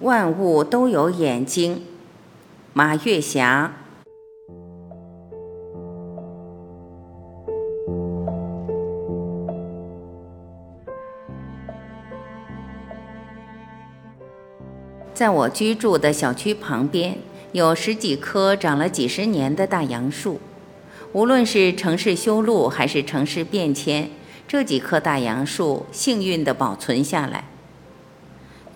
万物都有眼睛。马月霞。在我居住的小区旁边，有十几棵长了几十年的大杨树。无论是城市修路还是城市变迁，这几棵大杨树幸运地保存下来。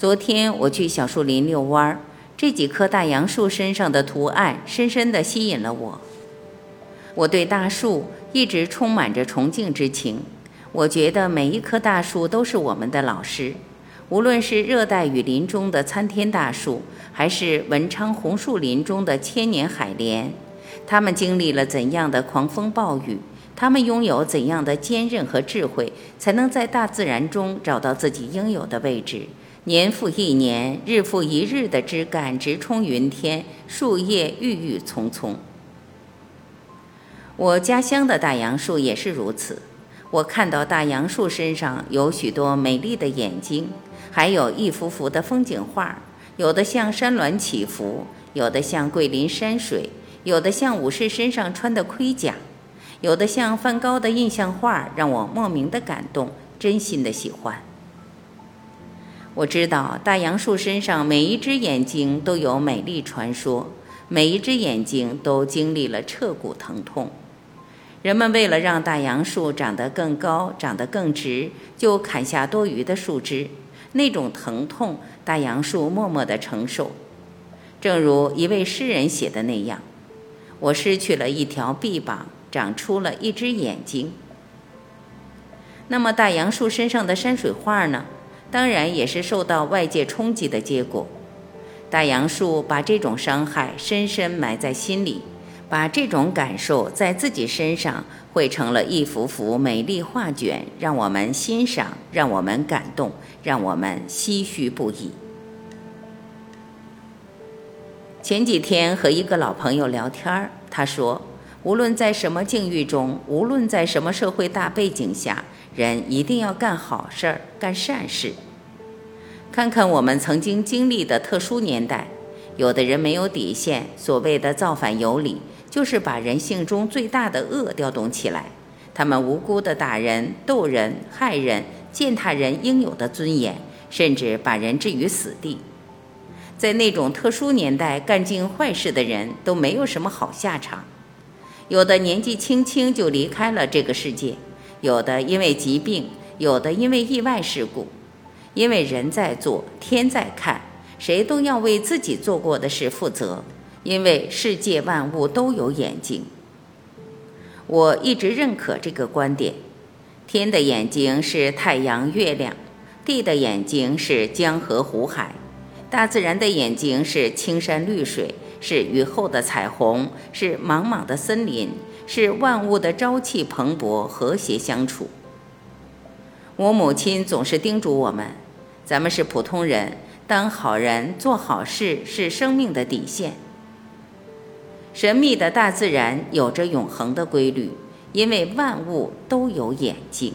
昨天我去小树林遛弯儿，这几棵大杨树身上的图案深深地吸引了我。我对大树一直充满着崇敬之情，我觉得每一棵大树都是我们的老师。无论是热带雨林中的参天大树，还是文昌红树林中的千年海莲，它们经历了怎样的狂风暴雨？它们拥有怎样的坚韧和智慧，才能在大自然中找到自己应有的位置？年复一年，日复一日的枝干直冲云天，树叶郁郁葱葱。我家乡的大杨树也是如此。我看到大杨树身上有许多美丽的眼睛。还有一幅幅的风景画，有的像山峦起伏，有的像桂林山水，有的像武士身上穿的盔甲，有的像梵高的印象画，让我莫名的感动，真心的喜欢。我知道大杨树身上每一只眼睛都有美丽传说，每一只眼睛都经历了彻骨疼痛。人们为了让大杨树长得更高、长得更直，就砍下多余的树枝。那种疼痛，大杨树默默地承受。正如一位诗人写的那样：“我失去了一条臂膀，长出了一只眼睛。”那么，大杨树身上的山水画呢？当然也是受到外界冲击的结果。大杨树把这种伤害深深埋在心里。把这种感受在自己身上绘成了一幅幅美丽画卷，让我们欣赏，让我们感动，让我们唏嘘不已。前几天和一个老朋友聊天他说，无论在什么境遇中，无论在什么社会大背景下，人一定要干好事儿，干善事。看看我们曾经经历的特殊年代，有的人没有底线，所谓的造反有理。就是把人性中最大的恶调动起来，他们无辜的打人、斗人、害人，践踏人应有的尊严，甚至把人置于死地。在那种特殊年代，干尽坏事的人都没有什么好下场。有的年纪轻轻就离开了这个世界，有的因为疾病，有的因为意外事故。因为人在做，天在看，谁都要为自己做过的事负责。因为世界万物都有眼睛，我一直认可这个观点。天的眼睛是太阳、月亮，地的眼睛是江河湖海，大自然的眼睛是青山绿水，是雨后的彩虹，是茫茫的森林，是万物的朝气蓬勃、和谐相处。我母亲总是叮嘱我们：咱们是普通人，当好人、做好事是生命的底线。神秘的大自然有着永恒的规律，因为万物都有眼睛。